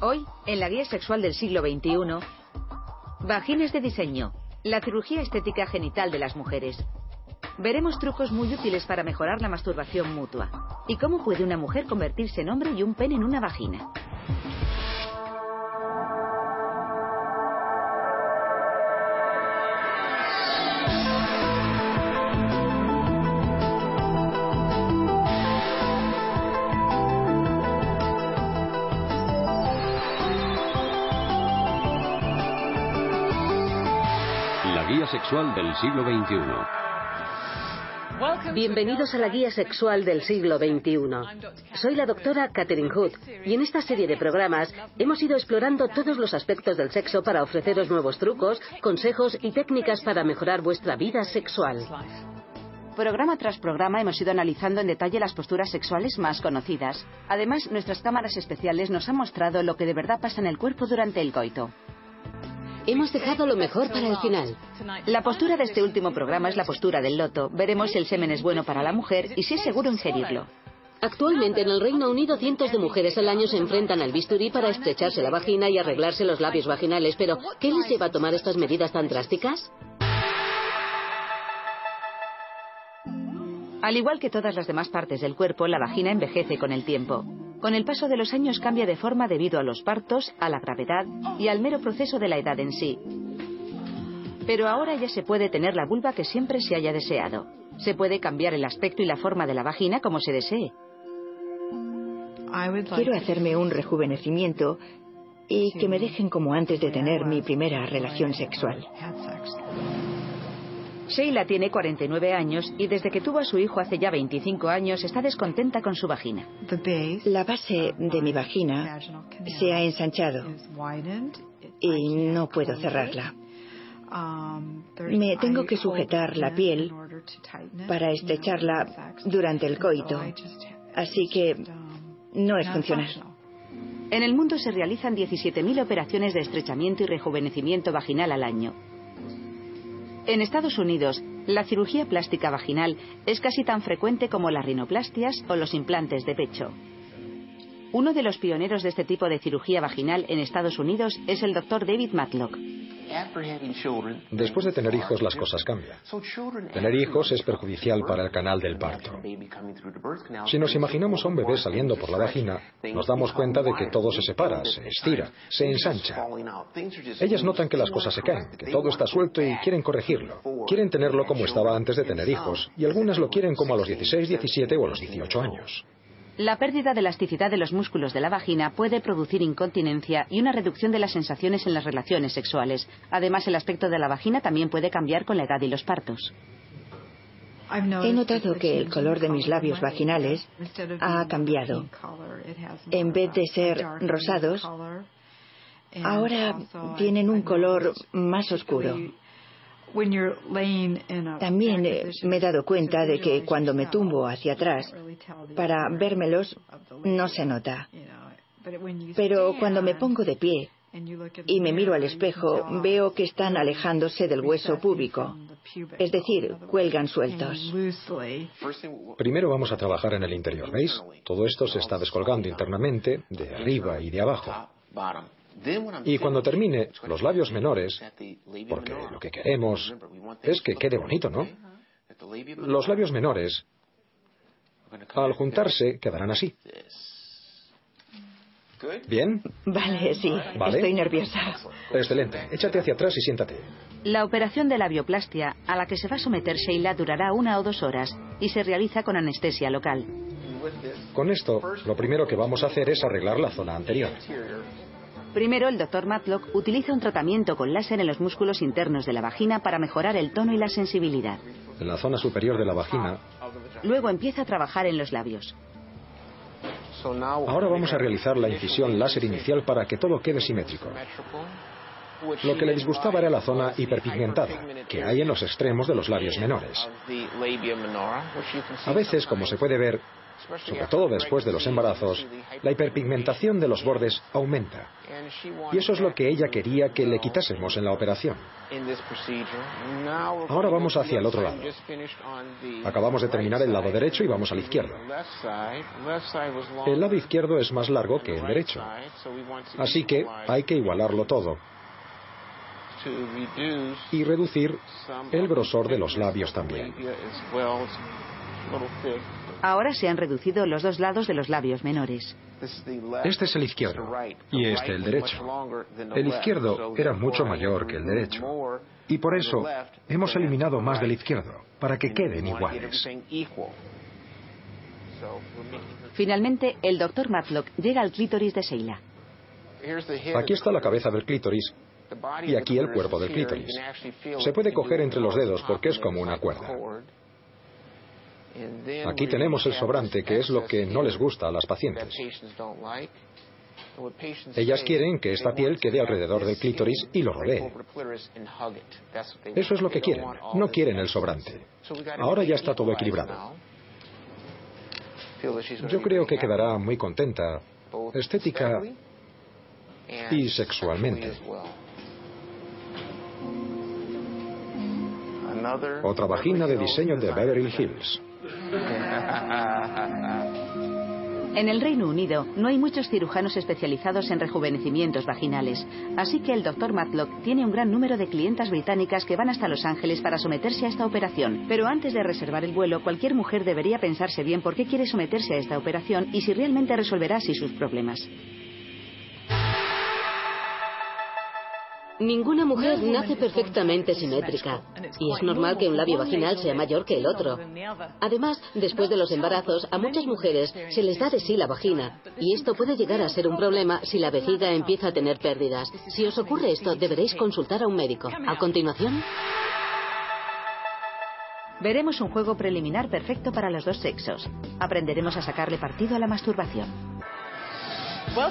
Hoy, en la guía sexual del siglo XXI, vaginas de diseño, la cirugía estética genital de las mujeres. Veremos trucos muy útiles para mejorar la masturbación mutua. Y cómo puede una mujer convertirse en hombre y un pene en una vagina. Guía sexual del siglo XXI. Bienvenidos a la guía sexual del siglo XXI. Soy la doctora Catherine Hood y en esta serie de programas hemos ido explorando todos los aspectos del sexo para ofreceros nuevos trucos, consejos y técnicas para mejorar vuestra vida sexual. Programa tras programa hemos ido analizando en detalle las posturas sexuales más conocidas. Además, nuestras cámaras especiales nos han mostrado lo que de verdad pasa en el cuerpo durante el coito. Hemos dejado lo mejor para el final. La postura de este último programa es la postura del loto. Veremos si el semen es bueno para la mujer y si es seguro ingerirlo. Actualmente en el Reino Unido cientos de mujeres al año se enfrentan al bisturí para estrecharse la vagina y arreglarse los labios vaginales, pero ¿qué les lleva a tomar estas medidas tan drásticas? Al igual que todas las demás partes del cuerpo, la vagina envejece con el tiempo. Con el paso de los años cambia de forma debido a los partos, a la gravedad y al mero proceso de la edad en sí. Pero ahora ya se puede tener la vulva que siempre se haya deseado. Se puede cambiar el aspecto y la forma de la vagina como se desee. Quiero hacerme un rejuvenecimiento y que me dejen como antes de tener mi primera relación sexual. Sheila tiene 49 años y desde que tuvo a su hijo hace ya 25 años está descontenta con su vagina. La base de mi vagina se ha ensanchado y no puedo cerrarla. Me tengo que sujetar la piel para estrecharla durante el coito, así que no es funcional. En el mundo se realizan 17.000 operaciones de estrechamiento y rejuvenecimiento vaginal al año. En Estados Unidos, la cirugía plástica vaginal es casi tan frecuente como las rinoplastias o los implantes de pecho. Uno de los pioneros de este tipo de cirugía vaginal en Estados Unidos es el doctor David Matlock. Después de tener hijos las cosas cambian. Tener hijos es perjudicial para el canal del parto. Si nos imaginamos a un bebé saliendo por la vagina, nos damos cuenta de que todo se separa, se estira, se ensancha. Ellas notan que las cosas se caen, que todo está suelto y quieren corregirlo. Quieren tenerlo como estaba antes de tener hijos, y algunas lo quieren como a los 16, 17 o a los 18 años. La pérdida de elasticidad de los músculos de la vagina puede producir incontinencia y una reducción de las sensaciones en las relaciones sexuales. Además, el aspecto de la vagina también puede cambiar con la edad y los partos. He notado que el color de mis labios vaginales ha cambiado. En vez de ser rosados, ahora tienen un color más oscuro. También eh, me he dado cuenta de que cuando me tumbo hacia atrás para vérmelos no se nota. Pero cuando me pongo de pie y me miro al espejo, veo que están alejándose del hueso púbico. Es decir, cuelgan sueltos. Primero vamos a trabajar en el interior, ¿veis? Todo esto se está descolgando internamente, de arriba y de abajo. Y cuando termine, los labios menores, porque lo que queremos es que quede bonito, ¿no? Los labios menores, al juntarse, quedarán así. ¿Bien? Vale, sí. ¿Vale? Estoy nerviosa. Excelente. Échate hacia atrás y siéntate. La operación de labioplastia a la que se va a someter Sheila durará una o dos horas y se realiza con anestesia local. Con esto, lo primero que vamos a hacer es arreglar la zona anterior. Primero, el doctor Matlock utiliza un tratamiento con láser en los músculos internos de la vagina para mejorar el tono y la sensibilidad. En la zona superior de la vagina, Luego empieza a trabajar en los labios. Ahora vamos a realizar la incisión láser inicial para que todo quede simétrico. Lo que le disgustaba era la zona hiperpigmentada, que hay en los extremos de los labios menores. A veces, como se puede ver, sobre todo después de los embarazos, la hiperpigmentación de los bordes aumenta. Y eso es lo que ella quería que le quitásemos en la operación. Ahora vamos hacia el otro lado. Acabamos de terminar el lado derecho y vamos al izquierdo. El lado izquierdo es más largo que el derecho. Así que hay que igualarlo todo y reducir el grosor de los labios también. Ahora se han reducido los dos lados de los labios menores. Este es el izquierdo y este el derecho. El izquierdo era mucho mayor que el derecho y por eso hemos eliminado más del izquierdo para que queden iguales. Finalmente, el doctor Matlock llega al clítoris de Sheila. Aquí está la cabeza del clítoris y aquí el cuerpo del clítoris. Se puede coger entre los dedos porque es como una cuerda. Aquí tenemos el sobrante, que es lo que no les gusta a las pacientes. Ellas quieren que esta piel quede alrededor del clítoris y lo rodee. Eso es lo que quieren. No quieren el sobrante. Ahora ya está todo equilibrado. Yo creo que quedará muy contenta, estética y sexualmente. Otra vagina de diseño de Beverly Hills. En el Reino Unido no hay muchos cirujanos especializados en rejuvenecimientos vaginales, así que el Dr. Matlock tiene un gran número de clientas británicas que van hasta Los Ángeles para someterse a esta operación. Pero antes de reservar el vuelo, cualquier mujer debería pensarse bien por qué quiere someterse a esta operación y si realmente resolverá así sus problemas. Ninguna mujer nace perfectamente simétrica y es normal que un labio vaginal sea mayor que el otro. Además, después de los embarazos, a muchas mujeres se les da de sí la vagina y esto puede llegar a ser un problema si la vejiga empieza a tener pérdidas. Si os ocurre esto, deberéis consultar a un médico. A continuación... Veremos un juego preliminar perfecto para los dos sexos. Aprenderemos a sacarle partido a la masturbación.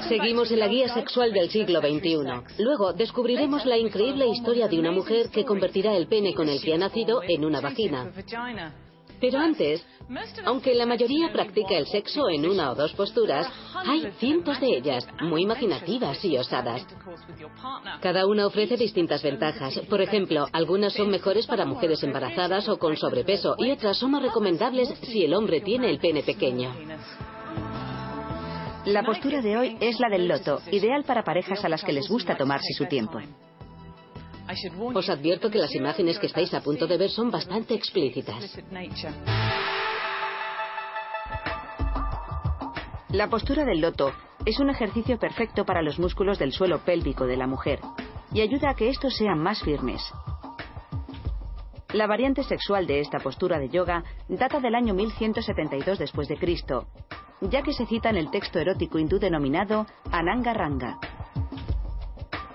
Seguimos en la guía sexual del siglo XXI. Luego descubriremos la increíble historia de una mujer que convertirá el pene con el que ha nacido en una vagina. Pero antes, aunque la mayoría practica el sexo en una o dos posturas, hay cientos de ellas, muy imaginativas y osadas. Cada una ofrece distintas ventajas. Por ejemplo, algunas son mejores para mujeres embarazadas o con sobrepeso y otras son más recomendables si el hombre tiene el pene pequeño. La postura de hoy es la del loto, ideal para parejas a las que les gusta tomarse su tiempo. Os advierto que las imágenes que estáis a punto de ver son bastante explícitas. La postura del loto es un ejercicio perfecto para los músculos del suelo pélvico de la mujer y ayuda a que estos sean más firmes. La variante sexual de esta postura de yoga data del año 1172 después de Cristo ya que se cita en el texto erótico hindú denominado Ananga Ranga.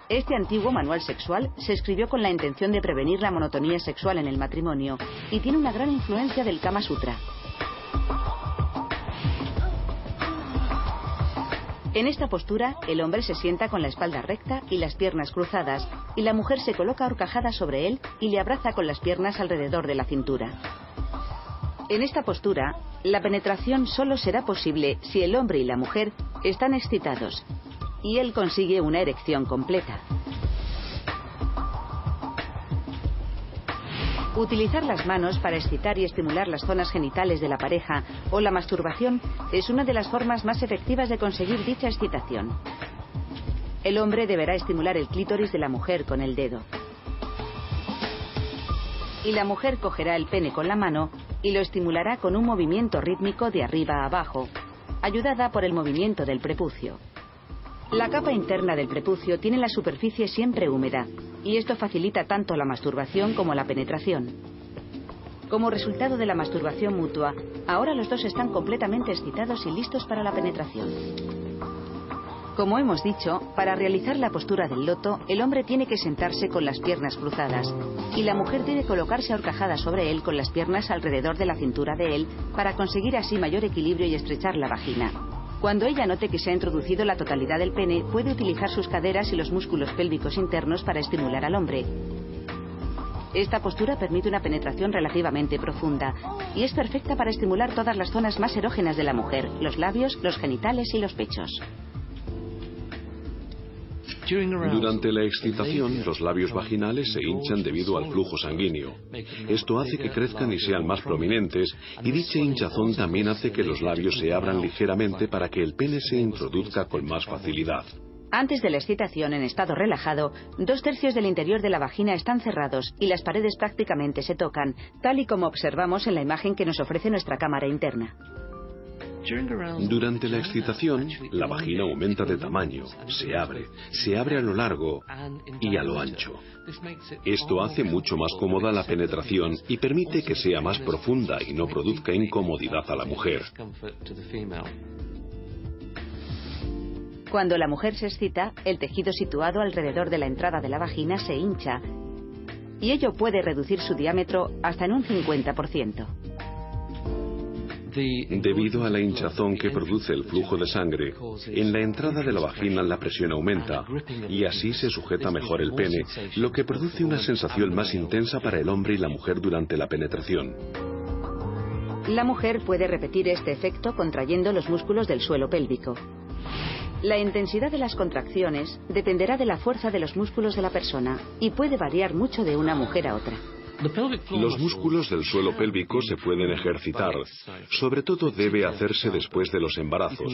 Este antiguo manual sexual se escribió con la intención de prevenir la monotonía sexual en el matrimonio y tiene una gran influencia del Kama Sutra. En esta postura, el hombre se sienta con la espalda recta y las piernas cruzadas, y la mujer se coloca horcajada sobre él y le abraza con las piernas alrededor de la cintura. En esta postura, la penetración solo será posible si el hombre y la mujer están excitados y él consigue una erección completa. Utilizar las manos para excitar y estimular las zonas genitales de la pareja o la masturbación es una de las formas más efectivas de conseguir dicha excitación. El hombre deberá estimular el clítoris de la mujer con el dedo. Y la mujer cogerá el pene con la mano y lo estimulará con un movimiento rítmico de arriba a abajo, ayudada por el movimiento del prepucio. La capa interna del prepucio tiene la superficie siempre húmeda, y esto facilita tanto la masturbación como la penetración. Como resultado de la masturbación mutua, ahora los dos están completamente excitados y listos para la penetración. Como hemos dicho, para realizar la postura del loto, el hombre tiene que sentarse con las piernas cruzadas y la mujer debe colocarse ahorcajada sobre él con las piernas alrededor de la cintura de él para conseguir así mayor equilibrio y estrechar la vagina. Cuando ella note que se ha introducido la totalidad del pene, puede utilizar sus caderas y los músculos pélvicos internos para estimular al hombre. Esta postura permite una penetración relativamente profunda y es perfecta para estimular todas las zonas más erógenas de la mujer, los labios, los genitales y los pechos. Durante la excitación, los labios vaginales se hinchan debido al flujo sanguíneo. Esto hace que crezcan y sean más prominentes, y dicha hinchazón también hace que los labios se abran ligeramente para que el pene se introduzca con más facilidad. Antes de la excitación en estado relajado, dos tercios del interior de la vagina están cerrados y las paredes prácticamente se tocan, tal y como observamos en la imagen que nos ofrece nuestra cámara interna. Durante la excitación, la vagina aumenta de tamaño, se abre, se abre a lo largo y a lo ancho. Esto hace mucho más cómoda la penetración y permite que sea más profunda y no produzca incomodidad a la mujer. Cuando la mujer se excita, el tejido situado alrededor de la entrada de la vagina se hincha y ello puede reducir su diámetro hasta en un 50%. Debido a la hinchazón que produce el flujo de sangre, en la entrada de la vagina la presión aumenta y así se sujeta mejor el pene, lo que produce una sensación más intensa para el hombre y la mujer durante la penetración. La mujer puede repetir este efecto contrayendo los músculos del suelo pélvico. La intensidad de las contracciones dependerá de la fuerza de los músculos de la persona y puede variar mucho de una mujer a otra. Los músculos del suelo pélvico se pueden ejercitar. Sobre todo debe hacerse después de los embarazos.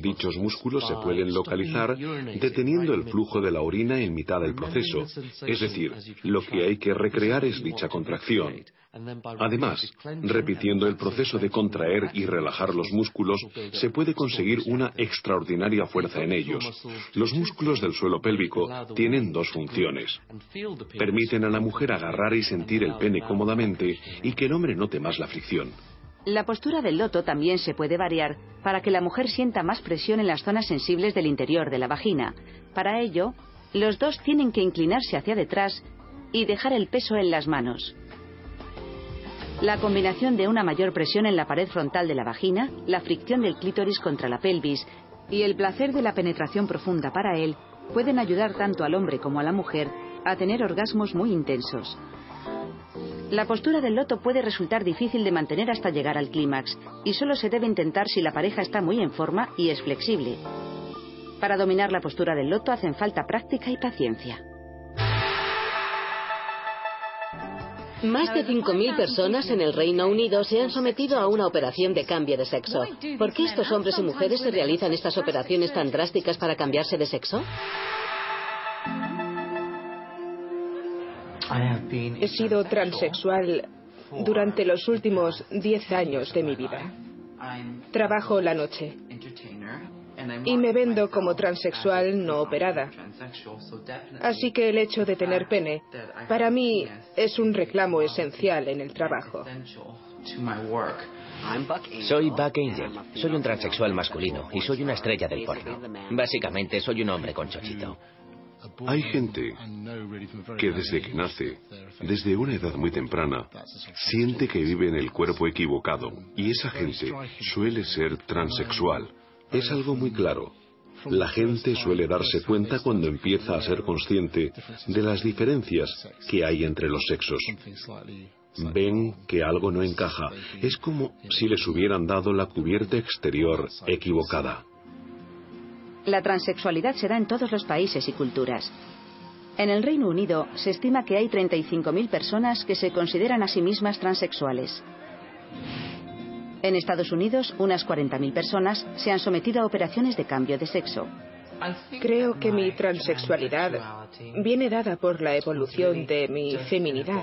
Dichos músculos se pueden localizar deteniendo el flujo de la orina en mitad del proceso. Es decir, lo que hay que recrear es dicha contracción. Además, repitiendo el proceso de contraer y relajar los músculos, se puede conseguir una extraordinaria fuerza en ellos. Los músculos del suelo pélvico tienen dos funciones. Permiten a la mujer agarrar y sentir el pene cómodamente y que el hombre note más la fricción. La postura del loto también se puede variar para que la mujer sienta más presión en las zonas sensibles del interior de la vagina. Para ello, los dos tienen que inclinarse hacia detrás y dejar el peso en las manos. La combinación de una mayor presión en la pared frontal de la vagina, la fricción del clítoris contra la pelvis y el placer de la penetración profunda para él pueden ayudar tanto al hombre como a la mujer a tener orgasmos muy intensos. La postura del loto puede resultar difícil de mantener hasta llegar al clímax y solo se debe intentar si la pareja está muy en forma y es flexible. Para dominar la postura del loto hacen falta práctica y paciencia. Más de 5.000 personas en el Reino Unido se han sometido a una operación de cambio de sexo. ¿Por qué estos hombres y mujeres se realizan estas operaciones tan drásticas para cambiarse de sexo? He sido transexual durante los últimos 10 años de mi vida. Trabajo la noche y me vendo como transexual no operada. Así que el hecho de tener pene, para mí, es un reclamo esencial en el trabajo. Soy Buck Angel. Soy un transexual masculino y soy una estrella del porno. Básicamente, soy un hombre con chochito. Hay gente que desde que nace, desde una edad muy temprana, siente que vive en el cuerpo equivocado y esa gente suele ser transexual. Es algo muy claro. La gente suele darse cuenta cuando empieza a ser consciente de las diferencias que hay entre los sexos. Ven que algo no encaja. Es como si les hubieran dado la cubierta exterior equivocada. La transexualidad se da en todos los países y culturas. En el Reino Unido se estima que hay 35.000 personas que se consideran a sí mismas transexuales. En Estados Unidos, unas 40.000 personas se han sometido a operaciones de cambio de sexo. Creo que mi transexualidad viene dada por la evolución de mi feminidad,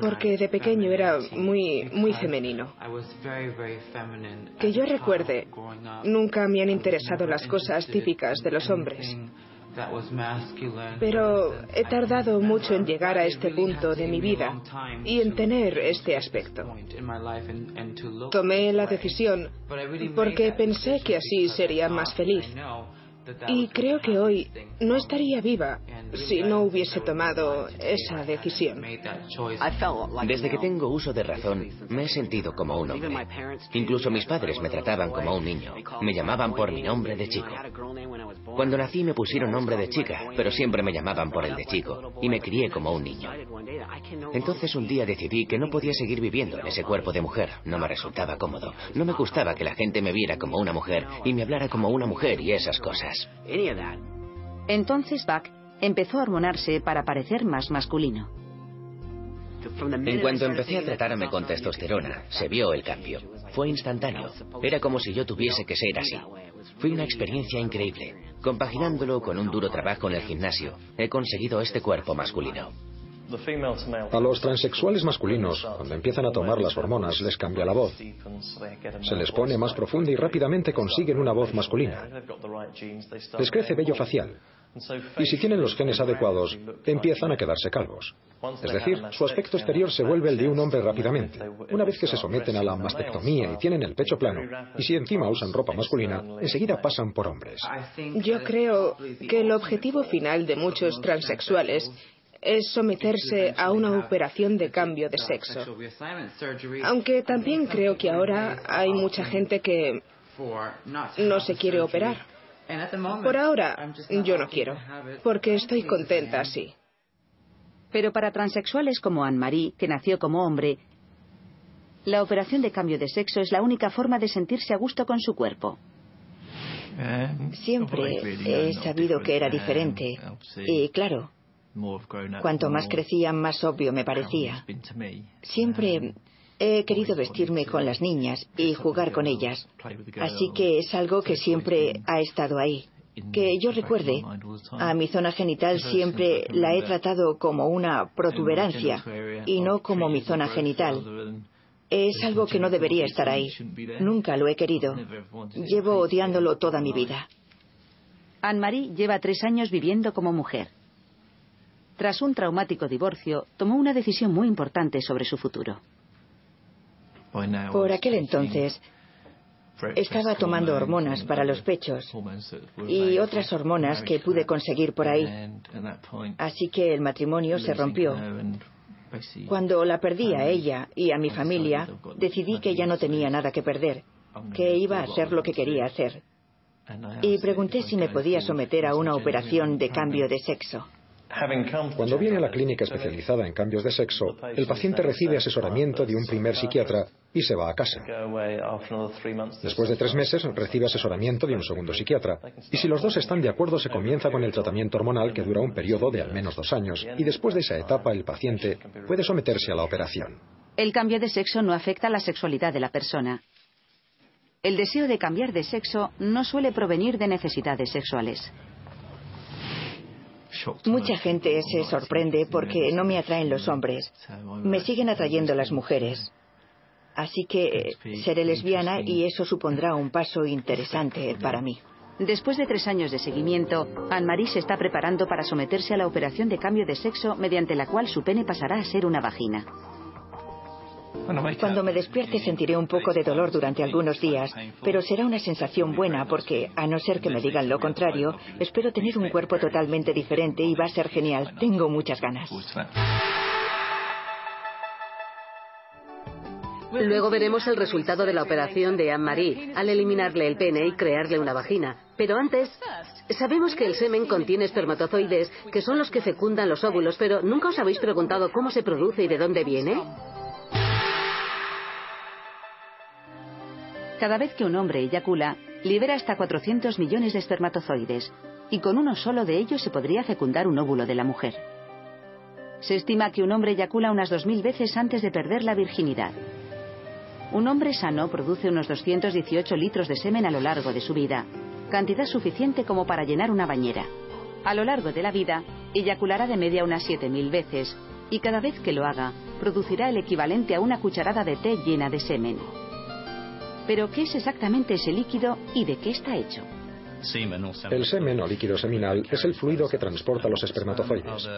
porque de pequeño era muy, muy femenino. Que yo recuerde, nunca me han interesado las cosas típicas de los hombres. Pero he tardado mucho en llegar a este punto de mi vida y en tener este aspecto. Tomé la decisión porque pensé que así sería más feliz. Y creo que hoy no estaría viva si no hubiese tomado esa decisión. Desde que tengo uso de razón, me he sentido como un hombre. Incluso mis padres me trataban como un niño. Me llamaban por mi nombre de chico. Cuando nací me pusieron nombre de chica, pero siempre me llamaban por el de chico, y me crié como un niño. Entonces un día decidí que no podía seguir viviendo en ese cuerpo de mujer. No me resultaba cómodo. No me gustaba que la gente me viera como una mujer y me hablara como una mujer y esas cosas. Entonces Buck empezó a hormonarse para parecer más masculino. En cuanto empecé a tratarme con testosterona, se vio el cambio. Fue instantáneo. Era como si yo tuviese que ser así. Fue una experiencia increíble. Compaginándolo con un duro trabajo en el gimnasio, he conseguido este cuerpo masculino. A los transexuales masculinos, cuando empiezan a tomar las hormonas, les cambia la voz. Se les pone más profunda y rápidamente consiguen una voz masculina. Les crece vello facial. Y si tienen los genes adecuados, empiezan a quedarse calvos. Es decir, su aspecto exterior se vuelve el de un hombre rápidamente. Una vez que se someten a la mastectomía y tienen el pecho plano, y si encima usan ropa masculina, enseguida pasan por hombres. Yo creo que el objetivo final de muchos transexuales es someterse a una operación de cambio de sexo. Aunque también creo que ahora hay mucha gente que no se quiere operar. Por ahora, yo no quiero, porque estoy contenta así. Pero para transexuales como Anne-Marie, que nació como hombre, la operación de cambio de sexo es la única forma de sentirse a gusto con su cuerpo. Siempre he sabido que era diferente. Y claro, Cuanto más crecía, más obvio me parecía. Siempre he querido vestirme con las niñas y jugar con ellas. Así que es algo que siempre ha estado ahí. Que yo recuerde, a mi zona genital siempre la he tratado como una protuberancia y no como mi zona genital. Es algo que no debería estar ahí. Nunca lo he querido. Llevo odiándolo toda mi vida. Anne-Marie lleva tres años viviendo como mujer. Tras un traumático divorcio, tomó una decisión muy importante sobre su futuro. Por aquel entonces, estaba tomando hormonas para los pechos y otras hormonas que pude conseguir por ahí. Así que el matrimonio se rompió. Cuando la perdí a ella y a mi familia, decidí que ya no tenía nada que perder, que iba a hacer lo que quería hacer. Y pregunté si me podía someter a una operación de cambio de sexo. Cuando viene a la clínica especializada en cambios de sexo, el paciente recibe asesoramiento de un primer psiquiatra y se va a casa. Después de tres meses recibe asesoramiento de un segundo psiquiatra y si los dos están de acuerdo se comienza con el tratamiento hormonal que dura un periodo de al menos dos años y después de esa etapa el paciente puede someterse a la operación. El cambio de sexo no afecta a la sexualidad de la persona. El deseo de cambiar de sexo no suele provenir de necesidades sexuales. Mucha gente se sorprende porque no me atraen los hombres. Me siguen atrayendo las mujeres. Así que seré lesbiana y eso supondrá un paso interesante para mí. Después de tres años de seguimiento, Anne-Marie se está preparando para someterse a la operación de cambio de sexo mediante la cual su pene pasará a ser una vagina. Cuando me despierte sentiré un poco de dolor durante algunos días, pero será una sensación buena porque, a no ser que me digan lo contrario, espero tener un cuerpo totalmente diferente y va a ser genial. Tengo muchas ganas. Luego veremos el resultado de la operación de Anne-Marie al eliminarle el pene y crearle una vagina. Pero antes, sabemos que el semen contiene espermatozoides, que son los que fecundan los óvulos, pero ¿nunca os habéis preguntado cómo se produce y de dónde viene? Cada vez que un hombre eyacula, libera hasta 400 millones de espermatozoides, y con uno solo de ellos se podría fecundar un óvulo de la mujer. Se estima que un hombre eyacula unas 2.000 veces antes de perder la virginidad. Un hombre sano produce unos 218 litros de semen a lo largo de su vida, cantidad suficiente como para llenar una bañera. A lo largo de la vida, eyaculará de media unas 7.000 veces, y cada vez que lo haga, producirá el equivalente a una cucharada de té llena de semen. Pero, ¿qué es exactamente ese líquido y de qué está hecho? El semen o líquido seminal es el fluido que transporta los espermatozoides.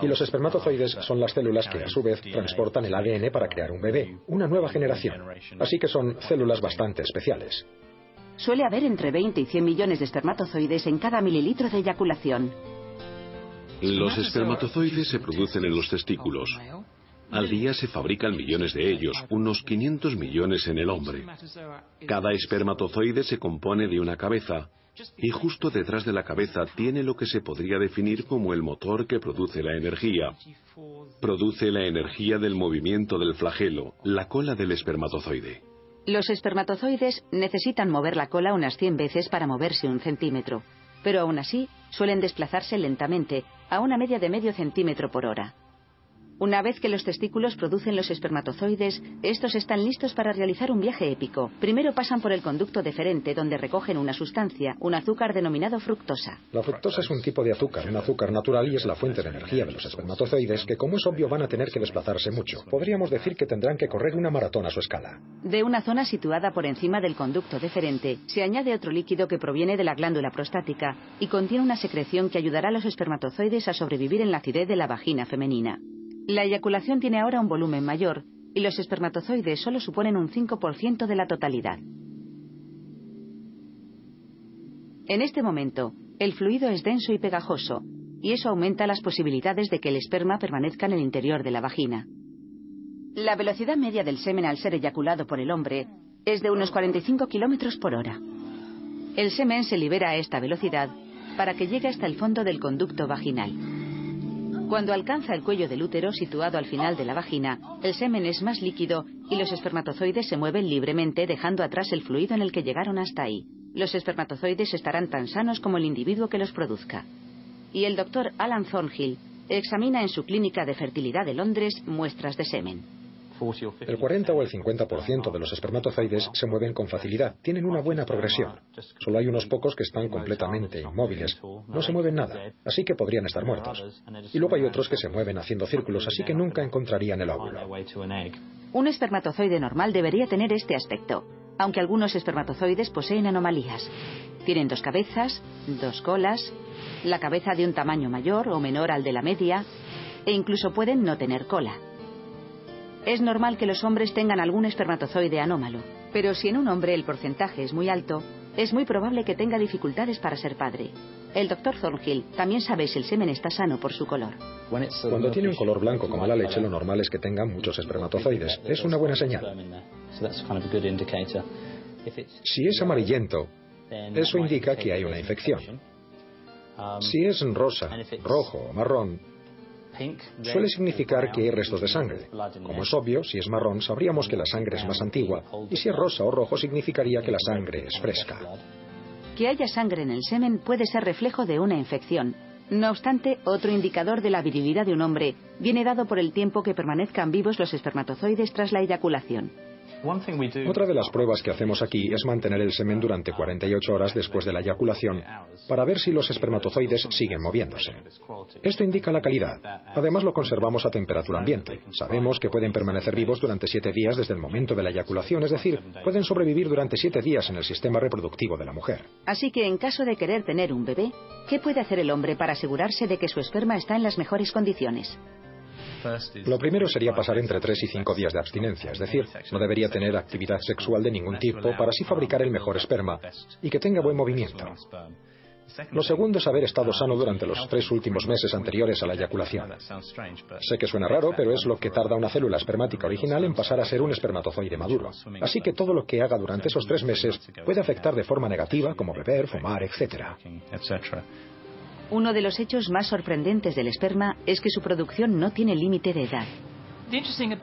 Y los espermatozoides son las células que a su vez transportan el ADN para crear un bebé, una nueva generación. Así que son células bastante especiales. suele haber entre 20 y 100 millones de espermatozoides en cada mililitro de eyaculación. Los espermatozoides se producen en los testículos. Al día se fabrican millones de ellos, unos 500 millones en el hombre. Cada espermatozoide se compone de una cabeza y justo detrás de la cabeza tiene lo que se podría definir como el motor que produce la energía. Produce la energía del movimiento del flagelo, la cola del espermatozoide. Los espermatozoides necesitan mover la cola unas 100 veces para moverse un centímetro, pero aún así suelen desplazarse lentamente, a una media de medio centímetro por hora. Una vez que los testículos producen los espermatozoides, estos están listos para realizar un viaje épico. Primero pasan por el conducto deferente, donde recogen una sustancia, un azúcar denominado fructosa. La fructosa es un tipo de azúcar, un azúcar natural y es la fuente de energía de los espermatozoides, que como es obvio van a tener que desplazarse mucho. Podríamos decir que tendrán que correr una maratón a su escala. De una zona situada por encima del conducto deferente, se añade otro líquido que proviene de la glándula prostática y contiene una secreción que ayudará a los espermatozoides a sobrevivir en la acidez de la vagina femenina. La eyaculación tiene ahora un volumen mayor y los espermatozoides solo suponen un 5% de la totalidad. En este momento, el fluido es denso y pegajoso, y eso aumenta las posibilidades de que el esperma permanezca en el interior de la vagina. La velocidad media del semen al ser eyaculado por el hombre es de unos 45 kilómetros por hora. El semen se libera a esta velocidad para que llegue hasta el fondo del conducto vaginal. Cuando alcanza el cuello del útero situado al final de la vagina, el semen es más líquido y los espermatozoides se mueven libremente dejando atrás el fluido en el que llegaron hasta ahí. Los espermatozoides estarán tan sanos como el individuo que los produzca. Y el doctor Alan Thornhill examina en su clínica de fertilidad de Londres muestras de semen. El 40 o el 50% de los espermatozoides se mueven con facilidad, tienen una buena progresión. Solo hay unos pocos que están completamente inmóviles, no se mueven nada, así que podrían estar muertos. Y luego hay otros que se mueven haciendo círculos, así que nunca encontrarían el óvulo. Un espermatozoide normal debería tener este aspecto, aunque algunos espermatozoides poseen anomalías. Tienen dos cabezas, dos colas, la cabeza de un tamaño mayor o menor al de la media, e incluso pueden no tener cola. Es normal que los hombres tengan algún espermatozoide anómalo, pero si en un hombre el porcentaje es muy alto, es muy probable que tenga dificultades para ser padre. El doctor Thornhill también sabe si el semen está sano por su color. Cuando tiene un color blanco como la leche, lo normal es que tenga muchos espermatozoides. Es una buena señal. Si es amarillento, eso indica que hay una infección. Si es rosa, rojo o marrón, suele significar que hay restos de sangre. Como es obvio, si es marrón sabríamos que la sangre es más antigua y si es rosa o rojo significaría que la sangre es fresca. Que haya sangre en el semen puede ser reflejo de una infección. No obstante, otro indicador de la virilidad de un hombre viene dado por el tiempo que permanezcan vivos los espermatozoides tras la eyaculación. Otra de las pruebas que hacemos aquí es mantener el semen durante 48 horas después de la eyaculación para ver si los espermatozoides siguen moviéndose. Esto indica la calidad. Además lo conservamos a temperatura ambiente. Sabemos que pueden permanecer vivos durante 7 días desde el momento de la eyaculación, es decir, pueden sobrevivir durante 7 días en el sistema reproductivo de la mujer. Así que en caso de querer tener un bebé, ¿qué puede hacer el hombre para asegurarse de que su esperma está en las mejores condiciones? Lo primero sería pasar entre 3 y 5 días de abstinencia, es decir, no debería tener actividad sexual de ningún tipo para así fabricar el mejor esperma y que tenga buen movimiento. Lo segundo es haber estado sano durante los tres últimos meses anteriores a la eyaculación. Sé que suena raro, pero es lo que tarda una célula espermática original en pasar a ser un espermatozoide maduro. Así que todo lo que haga durante esos tres meses puede afectar de forma negativa, como beber, fumar, etc. Uno de los hechos más sorprendentes del esperma es que su producción no tiene límite de edad.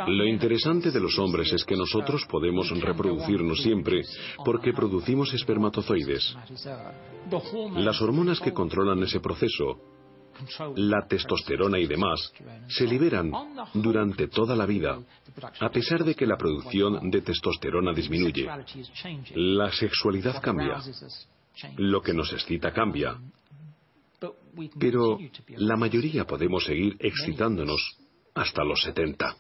Lo interesante de los hombres es que nosotros podemos reproducirnos siempre porque producimos espermatozoides. Las hormonas que controlan ese proceso, la testosterona y demás, se liberan durante toda la vida, a pesar de que la producción de testosterona disminuye. La sexualidad cambia. Lo que nos excita cambia. Pero la mayoría podemos seguir excitándonos hasta los 70.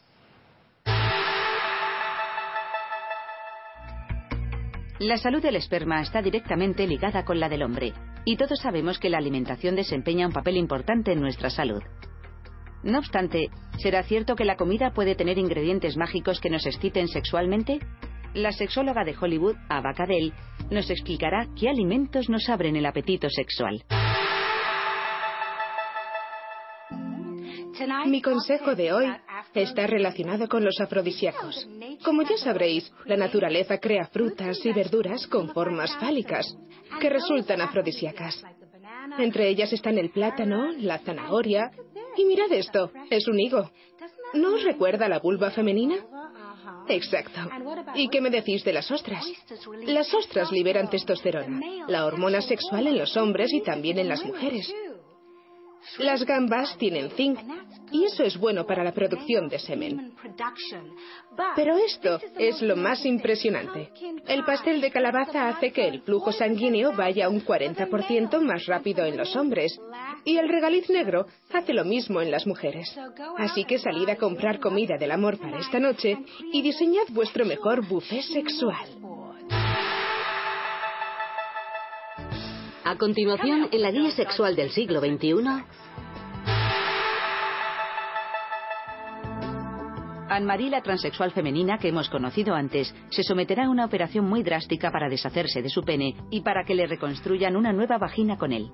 La salud del esperma está directamente ligada con la del hombre, y todos sabemos que la alimentación desempeña un papel importante en nuestra salud. No obstante, ¿será cierto que la comida puede tener ingredientes mágicos que nos exciten sexualmente? La sexóloga de Hollywood, Ava Cadell, nos explicará qué alimentos nos abren el apetito sexual. Mi consejo de hoy está relacionado con los afrodisíacos. Como ya sabréis, la naturaleza crea frutas y verduras con formas fálicas que resultan afrodisíacas. Entre ellas están el plátano, la zanahoria y mirad esto, es un higo. ¿No os recuerda la vulva femenina? Exacto. ¿Y qué me decís de las ostras? Las ostras liberan testosterona, la hormona sexual en los hombres y también en las mujeres. Las gambas tienen zinc y eso es bueno para la producción de semen. Pero esto es lo más impresionante. El pastel de calabaza hace que el flujo sanguíneo vaya un 40% más rápido en los hombres y el regaliz negro hace lo mismo en las mujeres. Así que salid a comprar comida del amor para esta noche y diseñad vuestro mejor buffet sexual. A continuación, en la guía sexual del siglo XXI. Anne-Marie, la transexual femenina que hemos conocido antes, se someterá a una operación muy drástica para deshacerse de su pene y para que le reconstruyan una nueva vagina con él.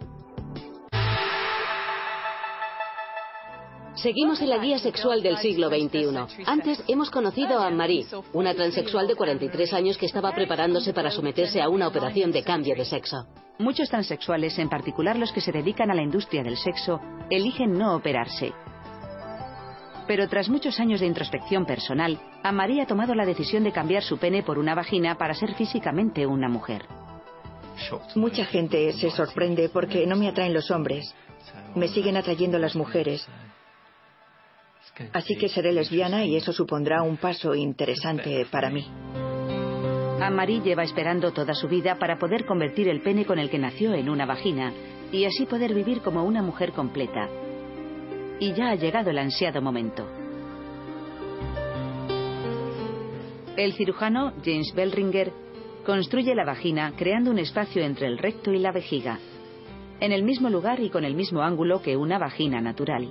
Seguimos en la guía sexual del siglo XXI. Antes hemos conocido a Anne-Marie, una transexual de 43 años que estaba preparándose para someterse a una operación de cambio de sexo. Muchos transexuales, en particular los que se dedican a la industria del sexo, eligen no operarse. Pero tras muchos años de introspección personal, Anne-Marie ha tomado la decisión de cambiar su pene por una vagina para ser físicamente una mujer. Mucha gente se sorprende porque no me atraen los hombres. Me siguen atrayendo las mujeres. Así que seré lesbiana y eso supondrá un paso interesante para mí. Anne-Marie lleva esperando toda su vida para poder convertir el pene con el que nació en una vagina y así poder vivir como una mujer completa. Y ya ha llegado el ansiado momento. El cirujano James Bellringer construye la vagina creando un espacio entre el recto y la vejiga, en el mismo lugar y con el mismo ángulo que una vagina natural.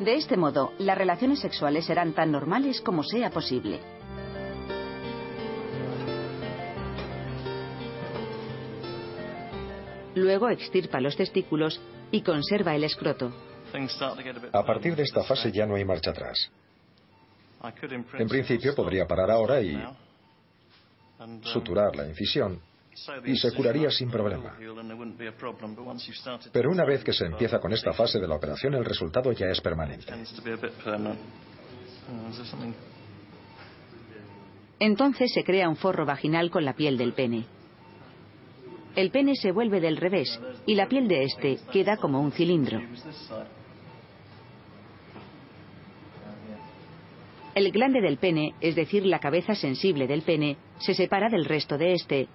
De este modo, las relaciones sexuales serán tan normales como sea posible. Luego extirpa los testículos y conserva el escroto. A partir de esta fase ya no hay marcha atrás. En principio podría parar ahora y suturar la incisión y se curaría sin problema. Pero una vez que se empieza con esta fase de la operación, el resultado ya es permanente. Entonces se crea un forro vaginal con la piel del pene. El pene se vuelve del revés y la piel de este queda como un cilindro. El glande del pene, es decir, la cabeza sensible del pene, se separa del resto de este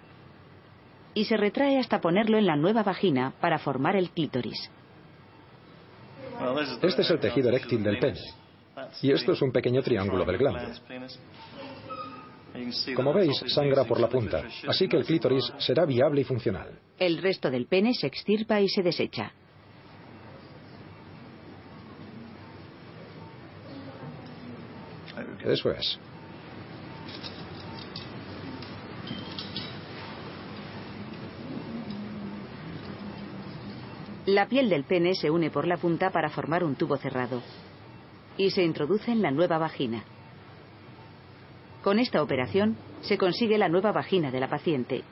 y se retrae hasta ponerlo en la nueva vagina para formar el clítoris. Este es el tejido eréctil del pene. Y esto es un pequeño triángulo del glande. Como veis, sangra por la punta, así que el clítoris será viable y funcional. El resto del pene se extirpa y se desecha. Eso es. La piel del pene se une por la punta para formar un tubo cerrado y se introduce en la nueva vagina. Con esta operación se consigue la nueva vagina de la paciente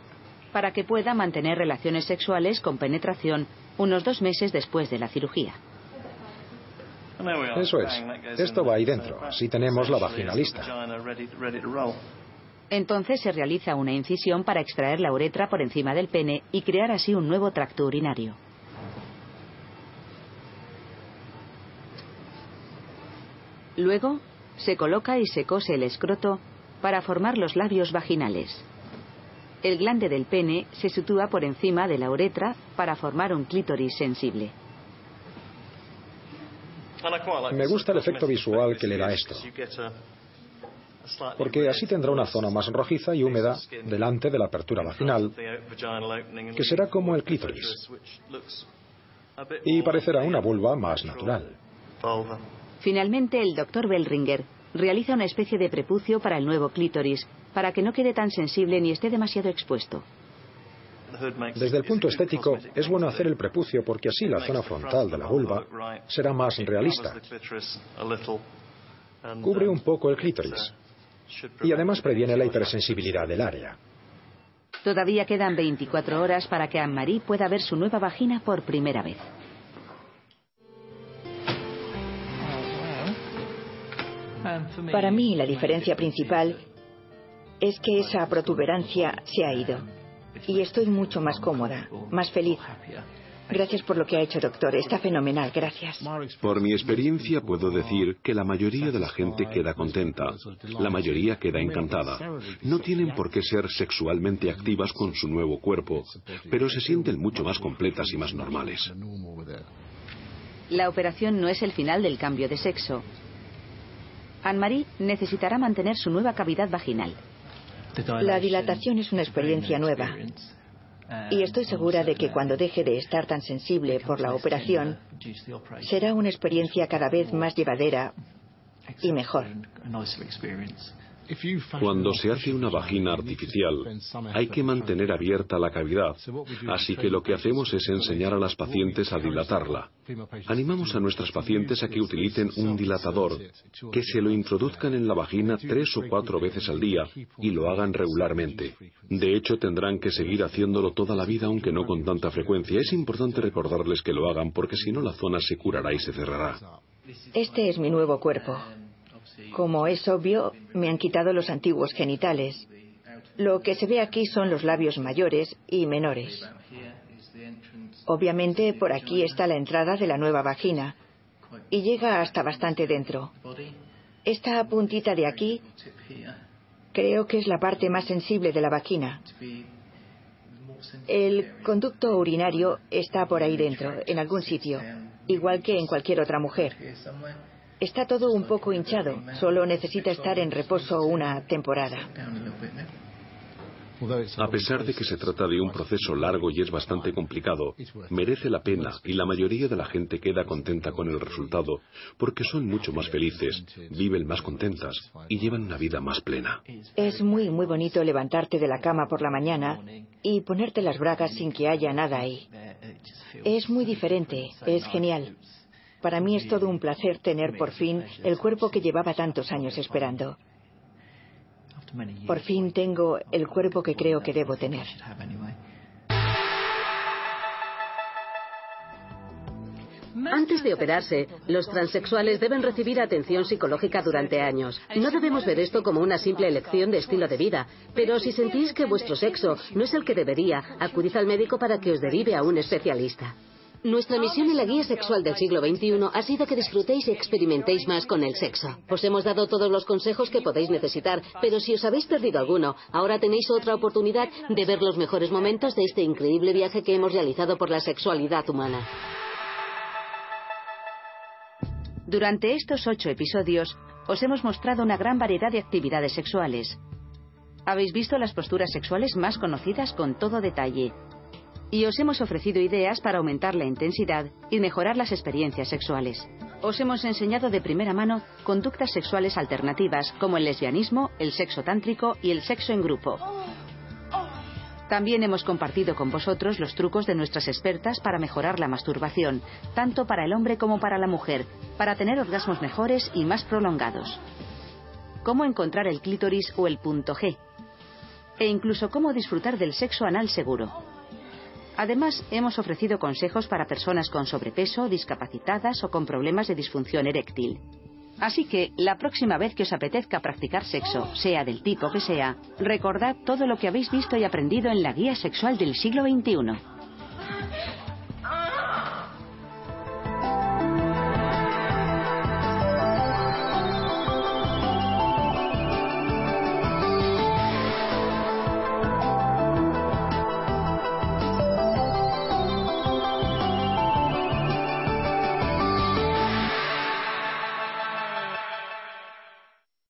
para que pueda mantener relaciones sexuales con penetración unos dos meses después de la cirugía. Eso es. Esto va ahí dentro. Así tenemos la vagina lista. Entonces se realiza una incisión para extraer la uretra por encima del pene y crear así un nuevo tracto urinario. Luego, se coloca y se cose el escroto para formar los labios vaginales. El glande del pene se sitúa por encima de la uretra para formar un clítoris sensible. Me gusta el efecto visual que le da esto. Porque así tendrá una zona más rojiza y húmeda delante de la apertura vaginal, que será como el clítoris. Y parecerá una vulva más natural. Finalmente, el doctor Bellringer realiza una especie de prepucio para el nuevo clítoris para que no quede tan sensible ni esté demasiado expuesto. Desde el punto estético, es bueno hacer el prepucio porque así la zona frontal de la vulva será más realista. Cubre un poco el clítoris y además previene la hipersensibilidad del área. Todavía quedan 24 horas para que Anne-Marie pueda ver su nueva vagina por primera vez. Para mí, la diferencia principal es que esa protuberancia se ha ido y estoy mucho más cómoda, más feliz. Gracias por lo que ha hecho, doctor. Está fenomenal. Gracias. Por mi experiencia puedo decir que la mayoría de la gente queda contenta. La mayoría queda encantada. No tienen por qué ser sexualmente activas con su nuevo cuerpo, pero se sienten mucho más completas y más normales. La operación no es el final del cambio de sexo. Anne-Marie necesitará mantener su nueva cavidad vaginal. La dilatación es una experiencia nueva. Y estoy segura de que cuando deje de estar tan sensible por la operación, será una experiencia cada vez más llevadera y mejor. Cuando se hace una vagina artificial, hay que mantener abierta la cavidad, así que lo que hacemos es enseñar a las pacientes a dilatarla. Animamos a nuestras pacientes a que utilicen un dilatador, que se lo introduzcan en la vagina tres o cuatro veces al día y lo hagan regularmente. De hecho, tendrán que seguir haciéndolo toda la vida, aunque no con tanta frecuencia. Es importante recordarles que lo hagan porque si no la zona se curará y se cerrará. Este es mi nuevo cuerpo. Como es obvio, me han quitado los antiguos genitales. Lo que se ve aquí son los labios mayores y menores. Obviamente, por aquí está la entrada de la nueva vagina y llega hasta bastante dentro. Esta puntita de aquí creo que es la parte más sensible de la vagina. El conducto urinario está por ahí dentro, en algún sitio, igual que en cualquier otra mujer. Está todo un poco hinchado, solo necesita estar en reposo una temporada. A pesar de que se trata de un proceso largo y es bastante complicado, merece la pena y la mayoría de la gente queda contenta con el resultado porque son mucho más felices, viven más contentas y llevan una vida más plena. Es muy, muy bonito levantarte de la cama por la mañana y ponerte las bragas sin que haya nada ahí. Es muy diferente, es genial. Para mí es todo un placer tener por fin el cuerpo que llevaba tantos años esperando. Por fin tengo el cuerpo que creo que debo tener. Antes de operarse, los transexuales deben recibir atención psicológica durante años. No debemos ver esto como una simple elección de estilo de vida, pero si sentís que vuestro sexo no es el que debería, acudid al médico para que os derive a un especialista. Nuestra misión en la guía sexual del siglo XXI ha sido que disfrutéis y experimentéis más con el sexo. Os hemos dado todos los consejos que podéis necesitar, pero si os habéis perdido alguno, ahora tenéis otra oportunidad de ver los mejores momentos de este increíble viaje que hemos realizado por la sexualidad humana. Durante estos ocho episodios, os hemos mostrado una gran variedad de actividades sexuales. Habéis visto las posturas sexuales más conocidas con todo detalle, y os hemos ofrecido ideas para aumentar la intensidad y mejorar las experiencias sexuales. Os hemos enseñado de primera mano conductas sexuales alternativas como el lesbianismo, el sexo tántrico y el sexo en grupo. También hemos compartido con vosotros los trucos de nuestras expertas para mejorar la masturbación, tanto para el hombre como para la mujer, para tener orgasmos mejores y más prolongados. Cómo encontrar el clítoris o el punto G. E incluso cómo disfrutar del sexo anal seguro. Además, hemos ofrecido consejos para personas con sobrepeso, discapacitadas o con problemas de disfunción eréctil. Así que, la próxima vez que os apetezca practicar sexo, sea del tipo que sea, recordad todo lo que habéis visto y aprendido en la guía sexual del siglo XXI.